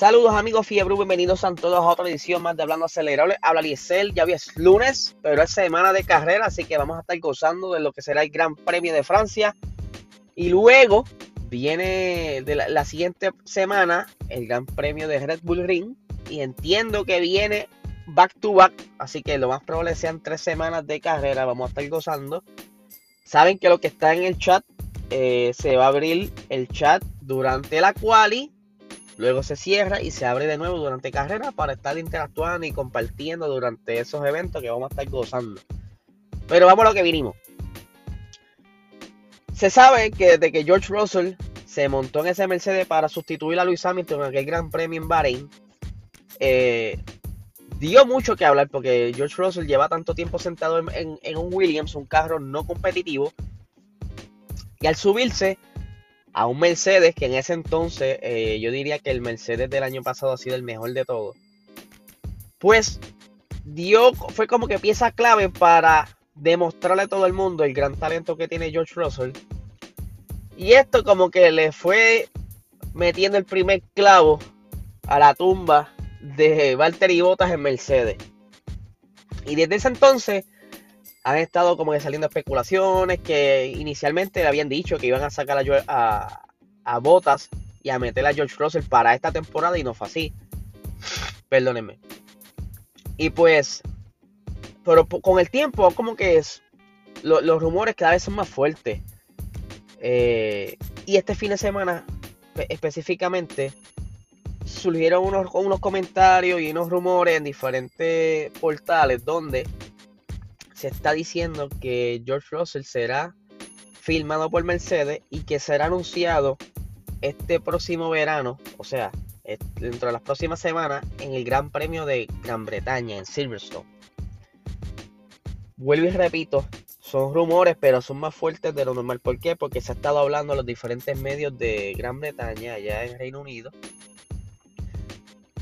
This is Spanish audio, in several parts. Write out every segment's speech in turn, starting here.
Saludos amigos Fiebre, bienvenidos a todos a otra edición más de Hablando Acelerable. Habla Liesel, ya es lunes, pero es semana de carrera, así que vamos a estar gozando de lo que será el Gran Premio de Francia. Y luego viene de la, siguiente semana el Gran Premio de Red Bull Ring. Y entiendo que viene back to back, así que lo más probable sean tres semanas de carrera, vamos a estar gozando. Saben que lo que está en el chat, eh, se va a abrir el chat durante la quali Luego se cierra y se abre de nuevo durante carrera para estar interactuando y compartiendo durante esos eventos que vamos a estar gozando. Pero vamos a lo que vinimos. Se sabe que desde que George Russell se montó en ese Mercedes para sustituir a Luis Hamilton en aquel Gran Premio en Bahrein, eh, dio mucho que hablar porque George Russell lleva tanto tiempo sentado en un Williams, un carro no competitivo, y al subirse a un Mercedes que en ese entonces eh, yo diría que el Mercedes del año pasado ha sido el mejor de todos. Pues dio, fue como que pieza clave para demostrarle a todo el mundo el gran talento que tiene George Russell. Y esto como que le fue metiendo el primer clavo a la tumba de Valtteri Bottas en Mercedes. Y desde ese entonces han estado como que saliendo especulaciones que inicialmente le habían dicho que iban a sacar a, a, a Botas y a meter a George Russell para esta temporada y no fue así. Perdónenme. Y pues, pero con el tiempo, como que es, los rumores cada vez son más fuertes. Eh, y este fin de semana, específicamente, surgieron unos, unos comentarios y unos rumores en diferentes portales donde se está diciendo que George Russell será filmado por Mercedes y que será anunciado este próximo verano, o sea, dentro de las próximas semanas, en el Gran Premio de Gran Bretaña, en Silverstone. Vuelvo y repito, son rumores, pero son más fuertes de lo normal. ¿Por qué? Porque se ha estado hablando en los diferentes medios de Gran Bretaña, allá en Reino Unido.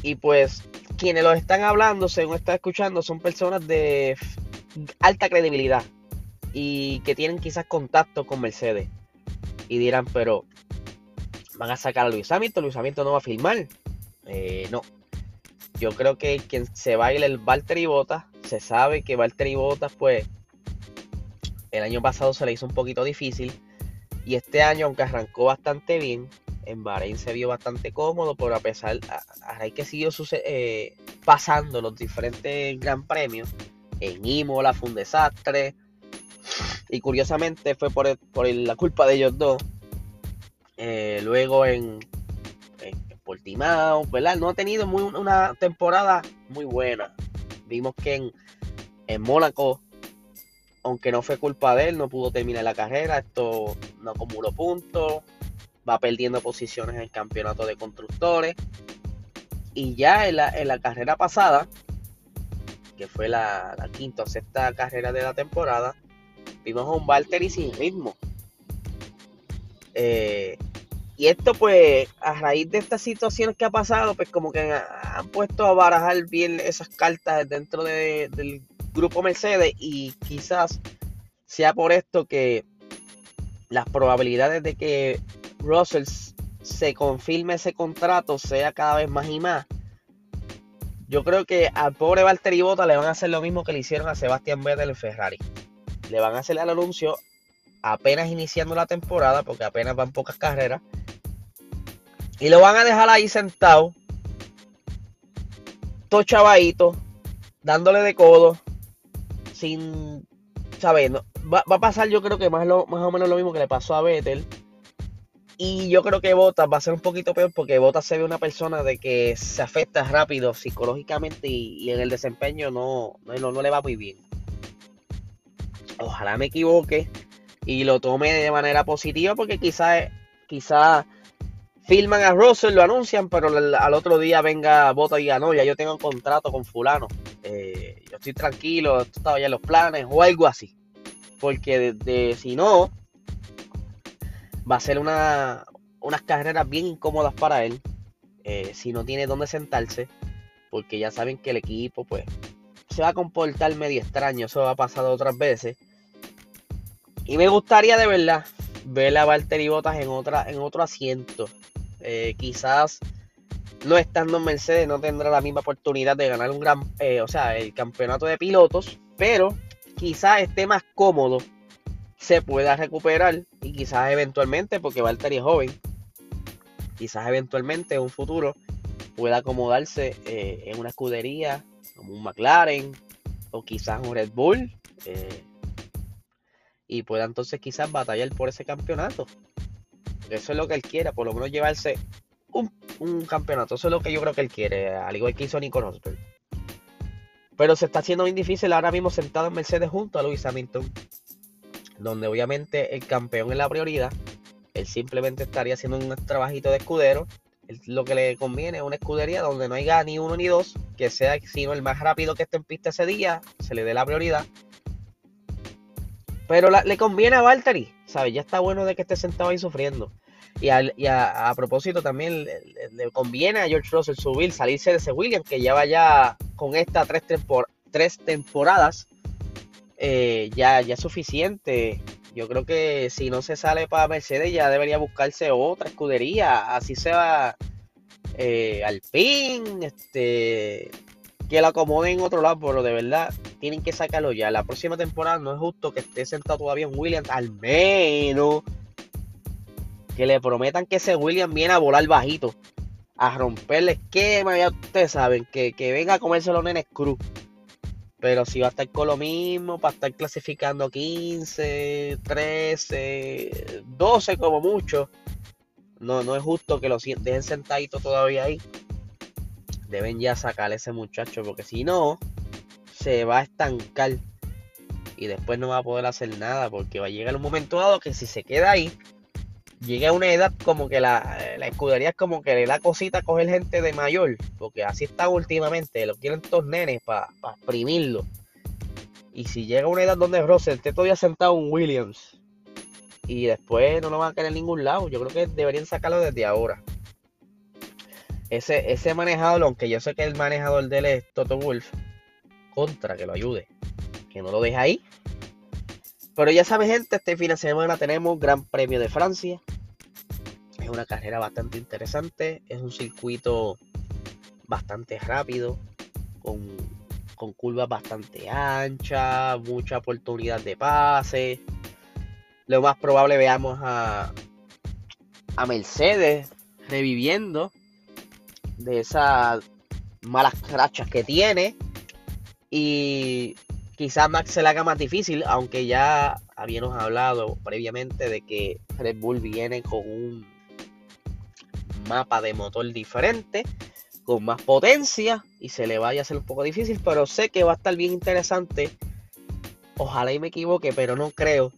Y pues, quienes los están hablando, según está escuchando, son personas de alta credibilidad y que tienen quizás contacto con Mercedes. Y dirán, pero van a sacar a Luis Hamilton, Luis Hamilton no va a filmar. Eh, no. Yo creo que quien se baila el Valtteri Bottas, se sabe que Valtteri Bottas, pues, el año pasado se le hizo un poquito difícil. Y este año, aunque arrancó bastante bien, en Bahrein se vio bastante cómodo, pero a pesar, a, que siguió eh, pasando los diferentes gran premios, en Imola fue un desastre. Y curiosamente fue por, la culpa de ellos dos. Eh, luego en, en, Portimao. No ha tenido muy, una temporada muy buena. Vimos que en, en Mónaco, aunque no fue culpa de él, no pudo terminar la carrera. Esto no acumuló puntos. Va perdiendo posiciones en el campeonato de constructores. Y ya en la, en la carrera pasada, que fue la, quinta o sexta carrera de la temporada, vimos a un Valtteri sin ritmo. Eh, y esto pues a raíz de estas situaciones que ha pasado, pues como que han puesto a barajar bien esas cartas dentro del grupo Mercedes y quizás sea por esto que las probabilidades de que Russell se confirme ese contrato sea cada vez más y más yo creo que al pobre Valtteri Bota le van a hacer lo mismo que le hicieron a Sebastián Vettel en Ferrari. Le van a hacer el anuncio apenas iniciando la temporada, porque apenas van pocas carreras. Y lo van a dejar ahí sentado, todo chavadito, dándole de codo, sin, ¿sabes? va, a pasar yo creo que más, más o menos lo mismo que le pasó a Vettel y yo creo que Botas va a ser un poquito peor porque Botas se ve una persona de que se afecta rápido psicológicamente y, en el desempeño no, no, no, le va muy bien. Ojalá me equivoque y lo tome de manera positiva porque quizás quizá filman a Russell, lo anuncian, pero al, otro día venga Botas y diga, no, ya yo tengo un contrato con fulano. Eh, yo estoy tranquilo, esto estaba ya en los planes o algo así. Porque de si no, va a ser una, unas carreras bien incómodas para él. Eh, si no tiene dónde sentarse. Porque ya saben que el equipo, pues, se va a comportar medio extraño. Eso ha pasado otras veces. Y me gustaría de verdad ver a Valtteri Bottas en, otra, en otro asiento. Eh, quizás no estando en Mercedes no tendrá la misma oportunidad de ganar un gran, eh, o sea, el campeonato de pilotos, pero quizás esté más cómodo, se pueda recuperar y quizás eventualmente, porque Valtteri es joven, quizás eventualmente en un futuro pueda acomodarse eh, en una escudería como un McLaren o quizás un Red Bull eh, y pueda entonces quizás batallar por ese campeonato. Eso es lo que él quiere, por lo menos llevarse un, campeonato. Eso es lo que yo creo que él quiere, al igual que hizo Nico Rosberg. Pero se está haciendo bien difícil ahora mismo sentado en Mercedes junto a Lewis Hamilton, donde obviamente el campeón es la prioridad. Él simplemente estaría haciendo un trabajito de escudero. lo que le conviene es una escudería donde no haya ni uno ni dos, que sea sino el más rápido que esté en pista ese día, se le dé la prioridad. Pero le conviene a Valtteri, ¿sabes? Ya está bueno de que esté sentado ahí sufriendo. Y, a, propósito también le, conviene a George Russell subir, salirse de ese Williams, que lleva ya con estas tres, tres temporadas, eh, ya, ya es suficiente. Yo creo que si no se sale para Mercedes ya debería buscarse otra escudería, así sea eh, Alpine, este, que lo acomoden en otro lado, pero de verdad tienen que sacarlo ya. La próxima temporada no es justo que esté sentado todavía en Williams, al menos que le prometan que ese William viene a volar bajito, a romper el esquema, ya ustedes saben, que, venga a comerse los nenes cruz. Pero si va a estar con lo mismo, para estar clasificando 15, 13, 12 como mucho, no, no es justo que lo dejen sentadito todavía ahí. Deben ya sacar ese muchacho, porque si no, se va a estancar. Y después no va a poder hacer nada, porque va a llegar un momento dado que si se queda ahí, llega a una edad como que la, escudería es como que le da cosita a coger gente de mayor, porque así está últimamente, lo quieren todos nenes para exprimirlo. Y si llega a una edad donde Russell esté todavía sentado en Williams y después no lo van a querer en ningún lado, yo creo que deberían sacarlo desde ahora. Ese, ese manejador, aunque yo sé que el manejador de él es Toto Wolf, contra que lo ayude, que no lo deje ahí pero ya saben, gente, este fin de semana tenemos Gran Premio de Francia. Es una carrera bastante interesante. Es un circuito bastante rápido, con, curvas bastante anchas, mucha oportunidad de pase. Lo más probable veamos a, a Mercedes reviviendo de esas malas rachas que tiene. Y Quizás Max se la haga más difícil, aunque ya habíamos hablado previamente de que Red Bull viene con un mapa de motor diferente, con más potencia y se le vaya a hacer un poco difícil, pero sé que va a estar bien interesante. Ojalá y me equivoque, pero no creo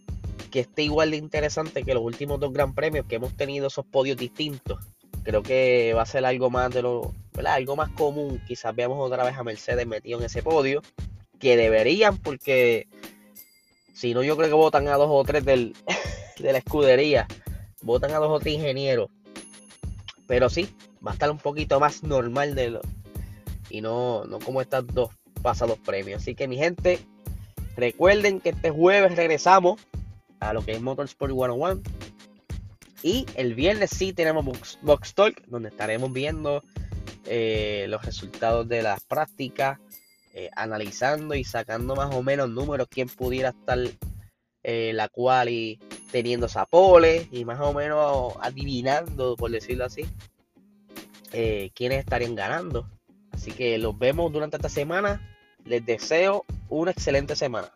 que esté igual de interesante que los últimos dos Gran Premios que hemos tenido esos podios distintos. Creo que va a ser algo más de lo, Algo más común. Quizás veamos otra vez a Mercedes metido en ese podio que deberían, porque si no, yo creo que votan a dos o tres del, de la escudería, votan a dos o tres ingenieros. Pero sí, va a estar un poquito más normal de lo, y no, no como estas dos pasados premios. Así que mi gente, recuerden que este jueves regresamos a lo que es Motorsport 101. Y el viernes sí tenemos Box, Talk, donde estaremos viendo eh, los resultados de las prácticas, eh, analizando y sacando más o menos números, quién pudiera estar eh, la cual y teniendo esa pole y más o menos adivinando, por decirlo así, eh, quiénes estarían ganando. Así que los vemos durante esta semana. Les deseo una excelente semana.